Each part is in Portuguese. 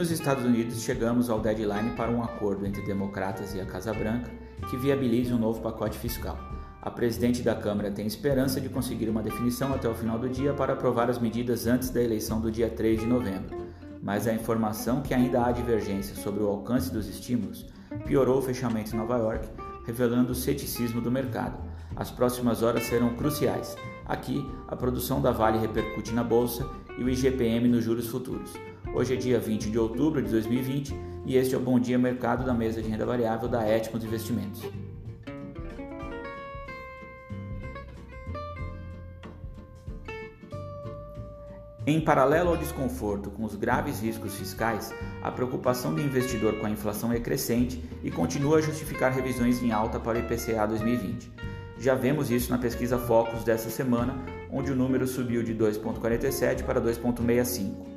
nos Estados Unidos chegamos ao deadline para um acordo entre democratas e a Casa Branca que viabilize um novo pacote fiscal. A presidente da Câmara tem esperança de conseguir uma definição até o final do dia para aprovar as medidas antes da eleição do dia 3 de novembro. Mas a informação que ainda há divergência sobre o alcance dos estímulos piorou o fechamento em Nova York, revelando o ceticismo do mercado. As próximas horas serão cruciais. Aqui, a produção da Vale repercute na bolsa e o IGPM nos juros futuros. Hoje é dia 20 de outubro de 2020 e este é o Bom Dia Mercado da mesa de renda variável da Etmos Investimentos. Em paralelo ao desconforto com os graves riscos fiscais, a preocupação do investidor com a inflação é crescente e continua a justificar revisões em alta para o IPCA 2020. Já vemos isso na pesquisa Focus dessa semana, onde o número subiu de 2,47 para 2,65.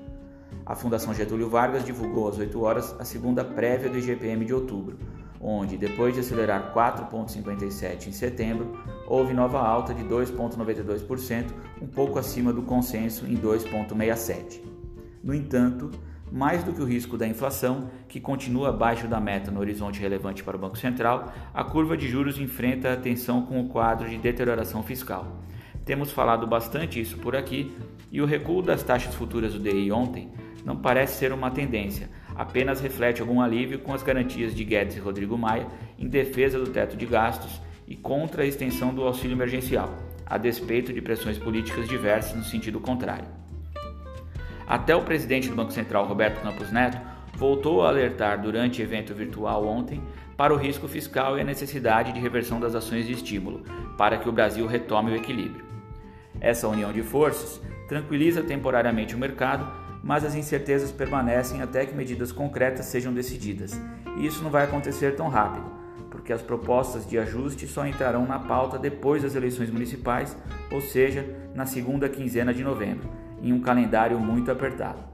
A Fundação Getúlio Vargas divulgou às 8 horas a segunda prévia do IGPM de outubro, onde, depois de acelerar 4,57 em setembro, houve nova alta de 2,92%, um pouco acima do consenso em 2,67. No entanto, mais do que o risco da inflação, que continua abaixo da meta no horizonte relevante para o Banco Central, a curva de juros enfrenta a tensão com o quadro de deterioração fiscal. Temos falado bastante isso por aqui, e o recuo das taxas futuras do DI ontem não parece ser uma tendência, apenas reflete algum alívio com as garantias de Guedes e Rodrigo Maia em defesa do teto de gastos e contra a extensão do auxílio emergencial, a despeito de pressões políticas diversas no sentido contrário. Até o presidente do Banco Central, Roberto Campos Neto, voltou a alertar durante evento virtual ontem para o risco fiscal e a necessidade de reversão das ações de estímulo para que o Brasil retome o equilíbrio. Essa união de forças tranquiliza temporariamente o mercado mas as incertezas permanecem até que medidas concretas sejam decididas. E isso não vai acontecer tão rápido, porque as propostas de ajuste só entrarão na pauta depois das eleições municipais, ou seja, na segunda quinzena de novembro, em um calendário muito apertado.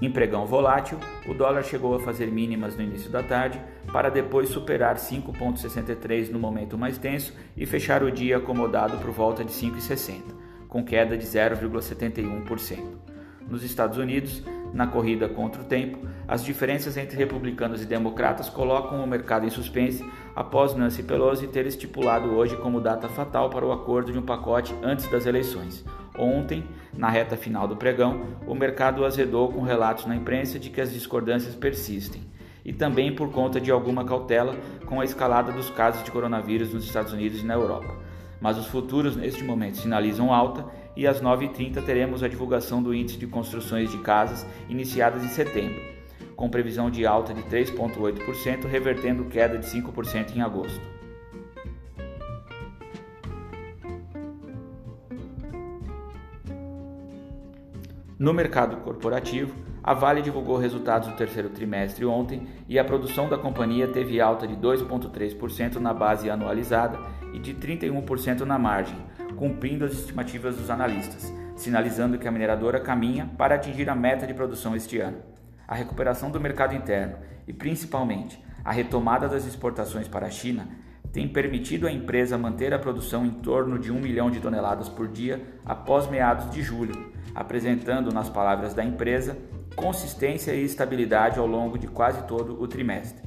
Em pregão volátil, o dólar chegou a fazer mínimas no início da tarde, para depois superar 5,63 no momento mais tenso e fechar o dia acomodado por volta de 5,60, com queda de 0,71%. Nos Estados Unidos, na corrida contra o tempo, as diferenças entre republicanos e democratas colocam o mercado em suspense após Nancy Pelosi ter estipulado hoje como data fatal para o acordo de um pacote antes das eleições. Ontem, na reta final do pregão, o mercado azedou com relatos na imprensa de que as discordâncias persistem e também por conta de alguma cautela com a escalada dos casos de coronavírus nos Estados Unidos e na Europa. Mas os futuros neste momento sinalizam alta e às 9h30 teremos a divulgação do índice de construções de casas iniciadas em setembro, com previsão de alta de 3,8%, revertendo queda de 5% em agosto. No mercado corporativo, a Vale divulgou resultados do terceiro trimestre ontem e a produção da companhia teve alta de 2,3% na base anualizada e de 31% na margem, cumprindo as estimativas dos analistas, sinalizando que a mineradora caminha para atingir a meta de produção este ano. A recuperação do mercado interno e, principalmente, a retomada das exportações para a China tem permitido à empresa manter a produção em torno de 1 milhão de toneladas por dia após meados de julho, apresentando, nas palavras da empresa, consistência e estabilidade ao longo de quase todo o trimestre.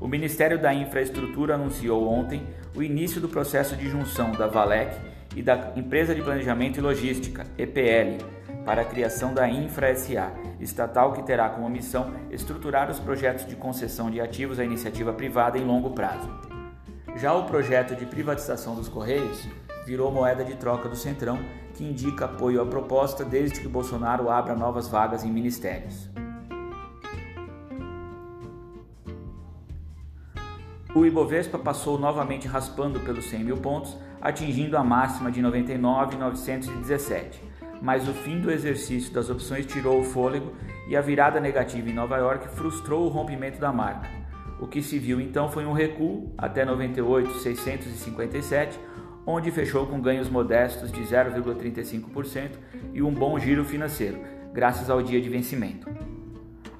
O Ministério da Infraestrutura anunciou ontem o início do processo de junção da Valec e da Empresa de Planejamento e Logística, EPL, para a criação da Infra SA, estatal que terá como missão estruturar os projetos de concessão de ativos à iniciativa privada em longo prazo. Já o projeto de privatização dos Correios virou moeda de troca do Centrão, que indica apoio à proposta desde que Bolsonaro abra novas vagas em ministérios. O Ibovespa passou novamente raspando pelos 100 mil pontos, atingindo a máxima de 99,917. Mas o fim do exercício das opções tirou o fôlego e a virada negativa em Nova York frustrou o rompimento da marca. O que se viu então foi um recuo até 98,657, onde fechou com ganhos modestos de 0,35% e um bom giro financeiro, graças ao dia de vencimento.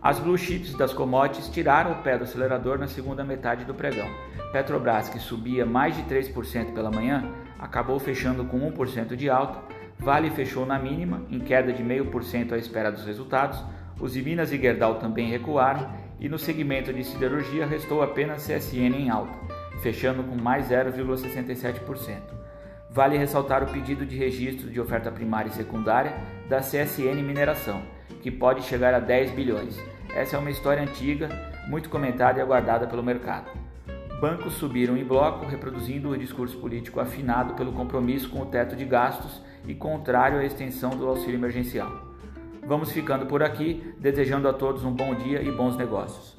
As blue chips das commodities tiraram o pé do acelerador na segunda metade do pregão. Petrobras, que subia mais de 3% pela manhã, acabou fechando com 1% de alta. Vale fechou na mínima, em queda de 0,5% à espera dos resultados. Os Minas e Gerdau também recuaram e no segmento de siderurgia restou apenas CSN em alta, fechando com mais 0,67%. Vale ressaltar o pedido de registro de oferta primária e secundária da CSN Mineração, que pode chegar a 10 bilhões. Essa é uma história antiga, muito comentada e aguardada pelo mercado. Bancos subiram em bloco, reproduzindo o discurso político afinado pelo compromisso com o teto de gastos e contrário à extensão do auxílio emergencial. Vamos ficando por aqui, desejando a todos um bom dia e bons negócios.